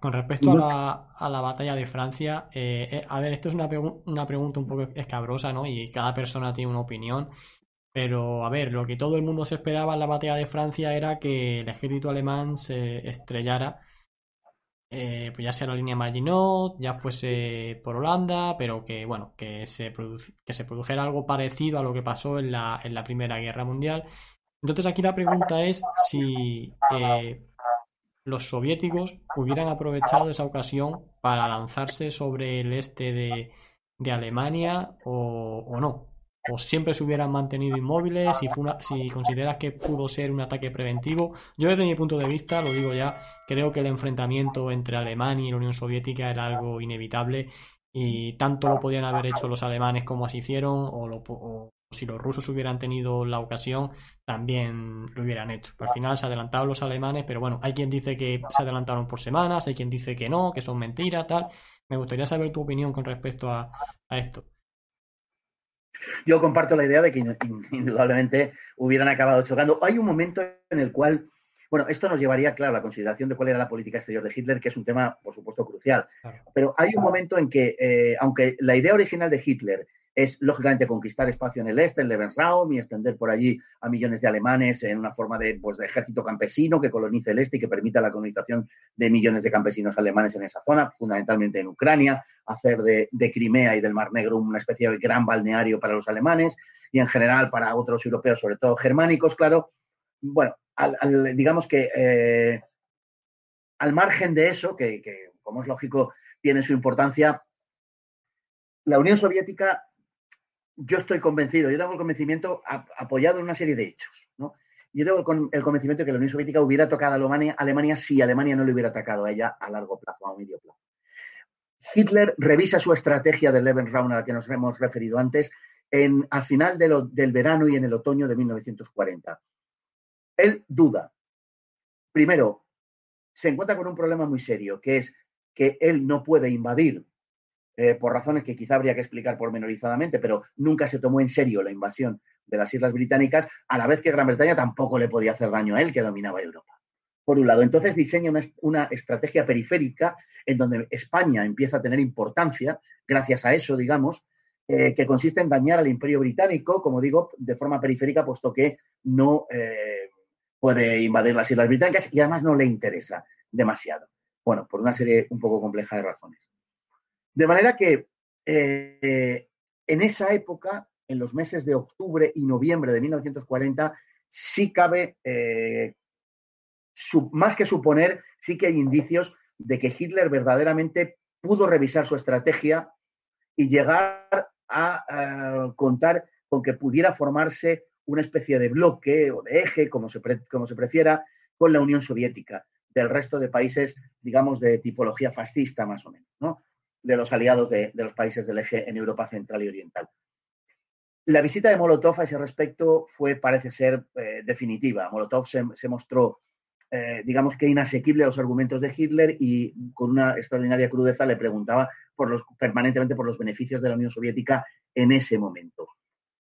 Con respecto a la, a la batalla de Francia, eh, eh, a ver, esto es una, una pregunta un poco escabrosa, ¿no? Y cada persona tiene una opinión. Pero, a ver, lo que todo el mundo se esperaba en la batalla de Francia era que el ejército alemán se estrellara, eh, pues ya sea la línea Maginot, ya fuese por Holanda, pero que, bueno, que se, que se produjera algo parecido a lo que pasó en la, en la Primera Guerra Mundial. Entonces aquí la pregunta es si los soviéticos hubieran aprovechado esa ocasión para lanzarse sobre el este de, Alemania o, no. O siempre se hubieran mantenido inmóviles, si, si consideras que pudo ser un ataque preventivo. Yo desde mi punto de vista, lo digo ya, creo que el enfrentamiento entre Alemania y la Unión Soviética era algo inevitable y tanto lo podían haber hecho los alemanes como así hicieron o, lo, si los rusos hubieran tenido la ocasión, también lo hubieran hecho. Al final se adelantaron los alemanes, pero bueno, hay quien dice que se adelantaron por semanas, hay quien dice que no, que son mentiras, tal. Me gustaría saber tu opinión con respecto a, esto. Yo comparto la idea de que indudablemente hubieran acabado chocando. Hay un momento en el cual, bueno, esto nos llevaría, claro, a la consideración de cuál era la política exterior de Hitler, que es un tema, por supuesto, crucial. Pero hay un momento en que, eh, aunque la idea original de Hitler es lógicamente conquistar espacio en el este, en Lebensraum, y extender por allí a millones de alemanes en una forma de, pues, de ejército campesino que colonice el este y que permita la colonización de millones de campesinos alemanes en esa zona, fundamentalmente en Ucrania, hacer de, Crimea y del Mar Negro una especie de gran balneario para los alemanes y en general para otros europeos, sobre todo germánicos, claro. Bueno, digamos que eh, al margen de eso, que, que como es lógico tiene su importancia, la Unión Soviética yo estoy convencido, yo tengo el convencimiento apoyado en una serie de hechos, ¿no? Yo tengo el convencimiento de que la Unión Soviética hubiera tocado a Alemania, Alemania si Alemania no le hubiera atacado a ella a largo plazo, a medio plazo. Hitler revisa su estrategia del Lebensraum a la que nos hemos referido antes en, al final del verano y en el otoño de 1940. Él duda. Primero, se encuentra con un problema muy serio, que es que él no puede invadir eh, por razones que quizá habría que explicar pormenorizadamente, pero nunca se tomó en serio la invasión de las Islas Británicas, a la vez que Gran Bretaña tampoco le podía hacer daño a él, que dominaba Europa. Por un lado, entonces diseña una, estrategia periférica en donde España empieza a tener importancia, gracias a eso, digamos, eh, que consiste en dañar al imperio británico, como digo, de forma periférica, puesto que no eh, puede invadir las Islas Británicas y además no le interesa demasiado. Bueno, por una serie un poco compleja de razones. De manera que eh, en esa época, en los meses de octubre y noviembre de 1940, sí cabe, eh, más que suponer, sí que hay indicios de que Hitler verdaderamente pudo revisar su estrategia y llegar a, contar con que pudiera formarse una especie de bloque o de eje, como se, como se prefiera, con la Unión Soviética, del resto de países, digamos, de tipología fascista, más o menos. ¿no? De los aliados de, los países del eje en Europa Central y Oriental. La visita de Molotov a ese respecto fue, parece ser, eh, definitiva. Molotov se, mostró, eh, digamos que inasequible a los argumentos de Hitler y con una extraordinaria crudeza le preguntaba permanentemente por los beneficios de la Unión Soviética en ese momento.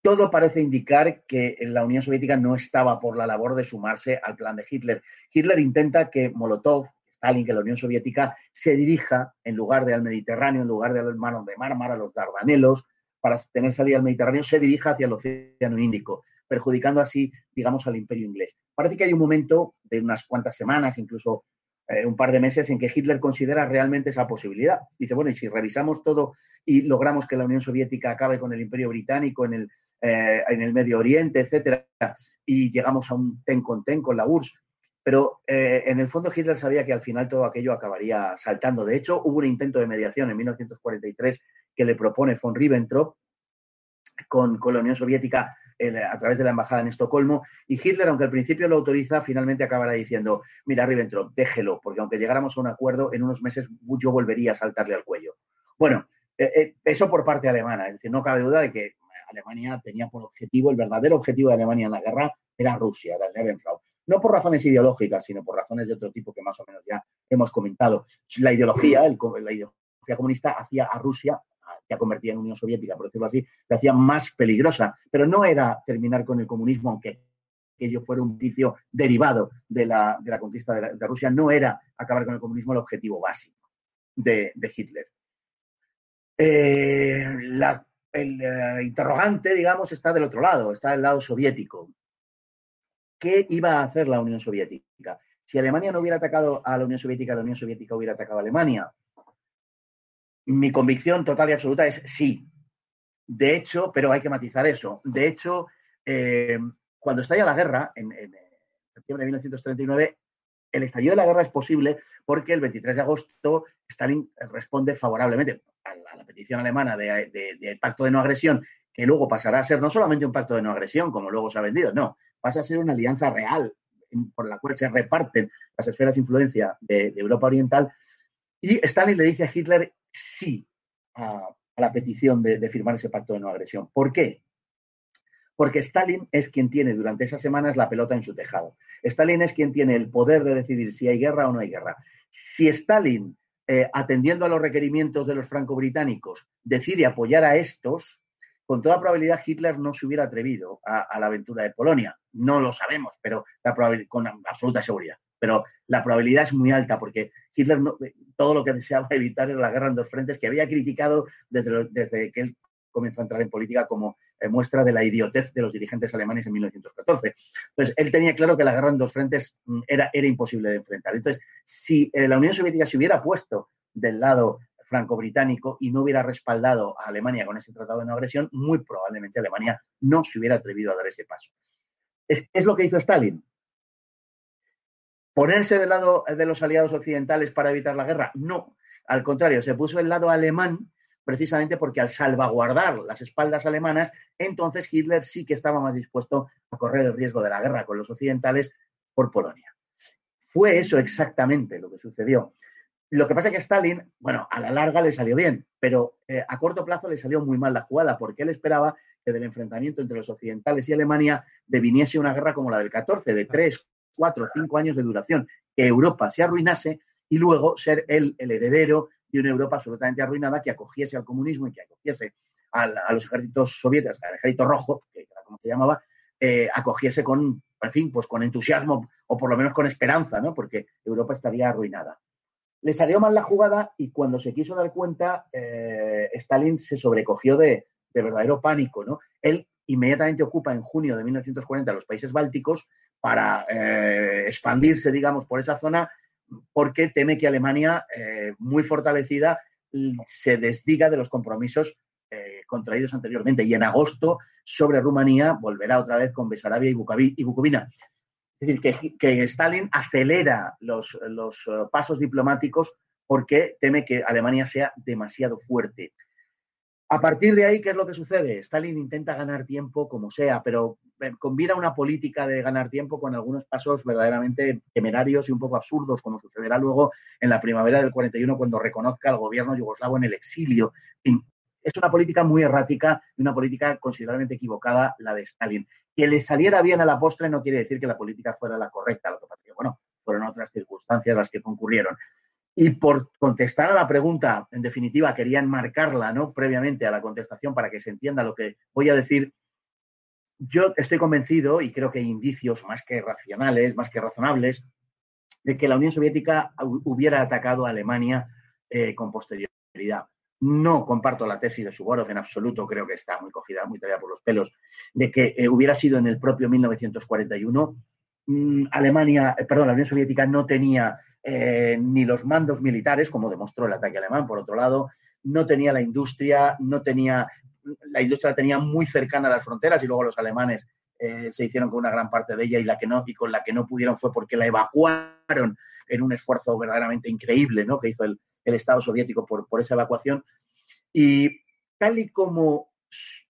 Todo parece indicar que la Unión Soviética no estaba por la labor de sumarse al plan de Hitler. Hitler intenta que Molotov, Stalin, que la Unión Soviética se dirija, en lugar de al Mediterráneo, en lugar del mar de Mármara, los Dardanelos, para tener salida al Mediterráneo, se dirija hacia el Océano Índico, perjudicando así, digamos, al imperio inglés. Parece que hay un momento de unas cuantas semanas, incluso eh, un par de meses, en que Hitler considera realmente esa posibilidad. Dice, bueno, y si revisamos todo y logramos que la Unión Soviética acabe con el imperio británico en el, eh, en el Medio Oriente, etcétera, y llegamos a un ten con ten con la URSS, pero eh, en el fondo Hitler sabía que al final todo aquello acabaría saltando. De hecho, hubo un intento de mediación en 1943 que le propone von Ribbentrop con, la Unión Soviética a través de la embajada en Estocolmo. Y Hitler, aunque al principio lo autoriza, finalmente acabará diciendo, mira, Ribbentrop, déjelo, porque aunque llegáramos a un acuerdo, en unos meses yo volvería a saltarle al cuello. Bueno, eh, eh, eso por parte alemana, es decir, no cabe duda de que Alemania tenía por objetivo, el verdadero objetivo de Alemania en la guerra era Rusia, era el Lebensraum. No por razones ideológicas, sino por razones de otro tipo que más o menos ya hemos comentado. La ideología, la ideología comunista hacía a Rusia que convertía en Unión Soviética, por decirlo así, la hacía más peligrosa. Pero no era terminar con el comunismo, aunque ello fuera un vicio derivado de la, conquista de, Rusia, no era acabar con el comunismo el objetivo básico de, Hitler. Eh, el eh, interrogante, digamos, está del otro lado, está del lado soviético. ¿Qué iba a hacer la Unión Soviética? Si Alemania no hubiera atacado a la Unión Soviética, la Unión Soviética hubiera atacado a Alemania. Mi convicción total y absoluta es sí. De hecho, pero hay que matizar eso. De hecho, eh, cuando estalla la guerra, en, septiembre de 1939, el estallido de la guerra es posible porque el 23 de agosto Stalin responde favorablemente a la, petición alemana de, pacto de no agresión, que luego pasará a ser no solamente un pacto de no agresión, como luego se ha vendido, no, pasa a ser una alianza real por la cual se reparten las esferas de influencia de, Europa Oriental. Y Stalin le dice a Hitler, sí a, la petición de, firmar ese pacto de no agresión. ¿Por qué? Porque Stalin es quien tiene durante esas semanas la pelota en su tejado. Stalin es quien tiene el poder de decidir si hay guerra o no hay guerra. Si Stalin, eh, atendiendo a los requerimientos de los franco-británicos, decide apoyar a estos, con toda probabilidad Hitler no se hubiera atrevido a, la aventura de Polonia. No lo sabemos, pero la con absoluta seguridad pero la probabilidad es muy alta porque Hitler todo lo que deseaba evitar era la guerra en dos frentes que había criticado desde, desde que él comenzó a entrar en política como eh, muestra de la idiotez de los dirigentes alemanes en 1914. Entonces, él tenía claro que la guerra en dos frentes mm, era, era imposible de enfrentar. Entonces, si eh, la Unión Soviética se hubiera puesto del lado franco-británico y no hubiera respaldado a Alemania con ese tratado de no agresión, muy probablemente Alemania no se hubiera atrevido a dar ese paso. es lo que hizo Stalin ponerse del lado de los aliados occidentales para evitar la guerra. No, al contrario, se puso el lado alemán precisamente porque al salvaguardar las espaldas alemanas, entonces Hitler sí que estaba más dispuesto a correr el riesgo de la guerra con los occidentales por Polonia. Fue eso exactamente lo que sucedió. Lo que pasa es que Stalin, bueno, a la larga le salió bien, pero eh, a corto plazo le salió muy mal la jugada, porque él esperaba que del enfrentamiento entre los occidentales y Alemania deviniese una guerra como la del 14, de tres, cuatro cinco años de duración, que Europa se arruinase y luego ser él el heredero de una Europa absolutamente arruinada que acogiese al comunismo y que acogiese a los ejércitos soviéticos, al ejército rojo, que era como se llamaba, eh, acogiese con, en fin, pues con entusiasmo o por lo menos con esperanza, ¿no? Porque Europa estaría arruinada. Le salió mal la jugada y cuando se quiso dar cuenta, eh, Stalin se sobrecogió de, de verdadero pánico, ¿no? Él inmediatamente ocupa en junio de 1940 los países bálticos para eh, expandirse, digamos, por esa zona, porque teme que Alemania, eh, muy fortalecida, se desdiga de los compromisos contraídos anteriormente. Y en agosto, sobre Rumanía, volverá otra vez con Besarabia y, Bucovina. Es decir, que, Stalin acelera los, los pasos diplomáticos porque teme que Alemania sea demasiado fuerte. A partir de ahí, ¿qué es lo que sucede? Stalin intenta ganar tiempo como sea, pero eh, combina una política de ganar tiempo con algunos pasos verdaderamente temerarios y un poco absurdos, como sucederá luego en la primavera del 41 cuando reconozca al gobierno yugoslavo en el exilio. Es una política muy errática y una política considerablemente equivocada la de Stalin. Que le saliera bien a la postre no quiere decir que la política fuera la correcta, lo que bueno, fueron otras circunstancias las que concurrieron. Y por contestar a la pregunta, en definitiva, querían marcarla ¿no? previamente a la contestación para que se entienda lo que voy a decir. Yo estoy convencido, y creo que hay indicios más que racionales, más que razonables, de que la Unión Soviética hubiera atacado a Alemania eh, con posterioridad. No comparto la tesis de Suvorov en absoluto, creo que está muy cogida, muy tallada por los pelos, de que eh, hubiera sido en el propio 1941. Mm, Alemania, eh, perdón, la Unión Soviética no tenía eh, ni los mandos militares, como demostró el ataque alemán, por otro lado, no tenía la industria, no tenía, la industria la tenía muy cercana a las fronteras y luego los alemanes se hicieron con una gran parte de ella y, la que no, y con la que no pudieron fue porque la evacuaron en un esfuerzo verdaderamente increíble ¿no? que hizo el, Estado soviético por, por esa evacuación. Y tal y como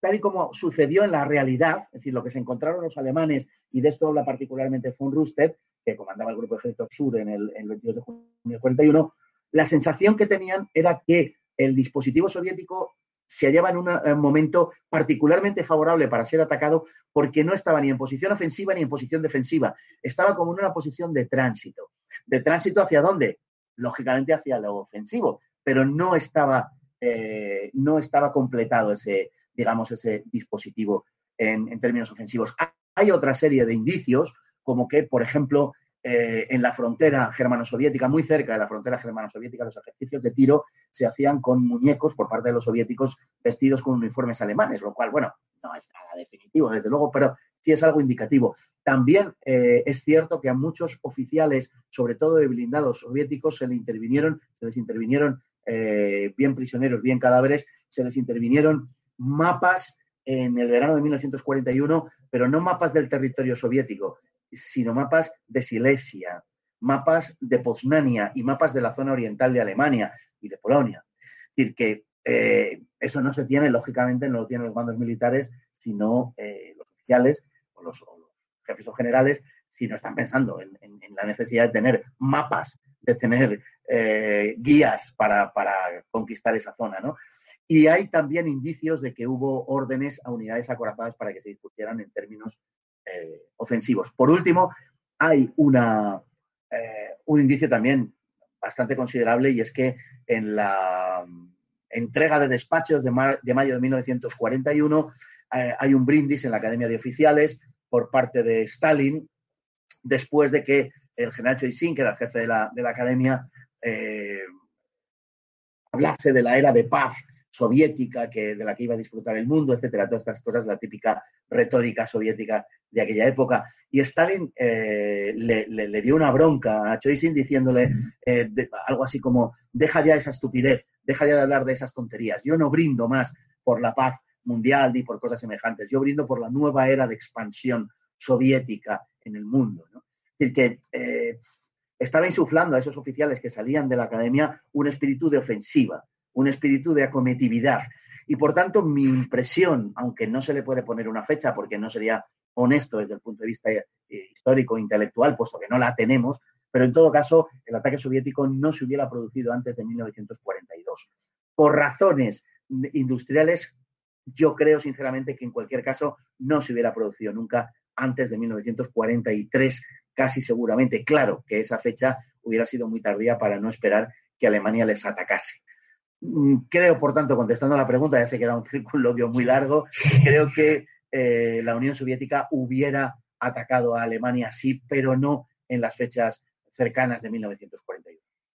tal y como sucedió en la realidad, es decir, lo que se encontraron los alemanes, y de esto habla particularmente von Rüsted, que comandaba el Grupo de Ejército Sur en el, 22 de junio del 41, la sensación que tenían era que el dispositivo soviético se hallaba en un momento particularmente favorable para ser atacado porque no estaba ni en posición ofensiva ni en posición defensiva. Estaba como en una posición de tránsito. ¿De tránsito hacia dónde? Lógicamente hacia lo ofensivo, pero no estaba, eh, no estaba completado ese, digamos, ese dispositivo en, términos ofensivos. Hay otra serie de indicios, como que, por ejemplo, eh, en la frontera germano-soviética, muy cerca de la frontera germano-soviética, los ejercicios de tiro se hacían con muñecos por parte de los soviéticos vestidos con uniformes alemanes, lo cual, bueno, no es nada definitivo, desde luego, pero sí es algo indicativo. También eh, es cierto que a muchos oficiales, sobre todo de blindados soviéticos, se, le intervinieron, se les intervinieron eh, bien prisioneros, bien cadáveres, se les intervinieron mapas en el verano de 1941, pero no mapas del territorio soviético, sino mapas de Silesia, mapas de Poznania y mapas de la zona oriental de Alemania y de Polonia. Es decir, que eh, eso no se tiene, lógicamente, no lo tienen los bandos militares, sino los oficiales o los, jefes o generales, si no están pensando en, la necesidad de tener mapas, de tener eh, guías para, conquistar esa zona, ¿no? Y hay también indicios de que hubo órdenes a unidades acorazadas para que se dispusieran en términos eh, ofensivos. Por último, hay una, eh, un indicio también bastante considerable y es que en la entrega de despachos de, mayo de 1941 eh, hay un brindis en la Academia de Oficiales por parte de Stalin después de que el general Choisin, que era el jefe de la, de la Academia, hablase de la era de paz soviética que, de la que iba a disfrutar el mundo, etcétera, todas estas cosas, la típica retórica soviética de aquella época. Y Stalin eh, le, dio una bronca a Choisin diciéndole eh, algo así como, deja ya esa estupidez, deja ya de hablar de esas tonterías, yo no brindo más por la paz mundial ni por cosas semejantes, yo brindo por la nueva era de expansión soviética en el mundo. Es decir, que eh, estaba insuflando a esos oficiales que salían de la academia un espíritu de ofensiva, un espíritu de acometividad. Y por tanto, mi impresión, aunque no se le puede poner una fecha porque no sería honesto desde el punto de vista eh, histórico e intelectual, puesto que no la tenemos, pero en todo caso, el ataque soviético no se hubiera producido antes de 1942. Por razones industriales, yo creo sinceramente que en cualquier caso no se hubiera producido nunca antes de 1943, casi seguramente. Claro que esa fecha hubiera sido muy tardía para no esperar que Alemania les atacase. Mm, creo, por tanto, contestando a la pregunta, ya se queda un círculo muy largo, creo que eh, la Unión Soviética hubiera atacado a Alemania, sí, pero no en las fechas cercanas de 1942.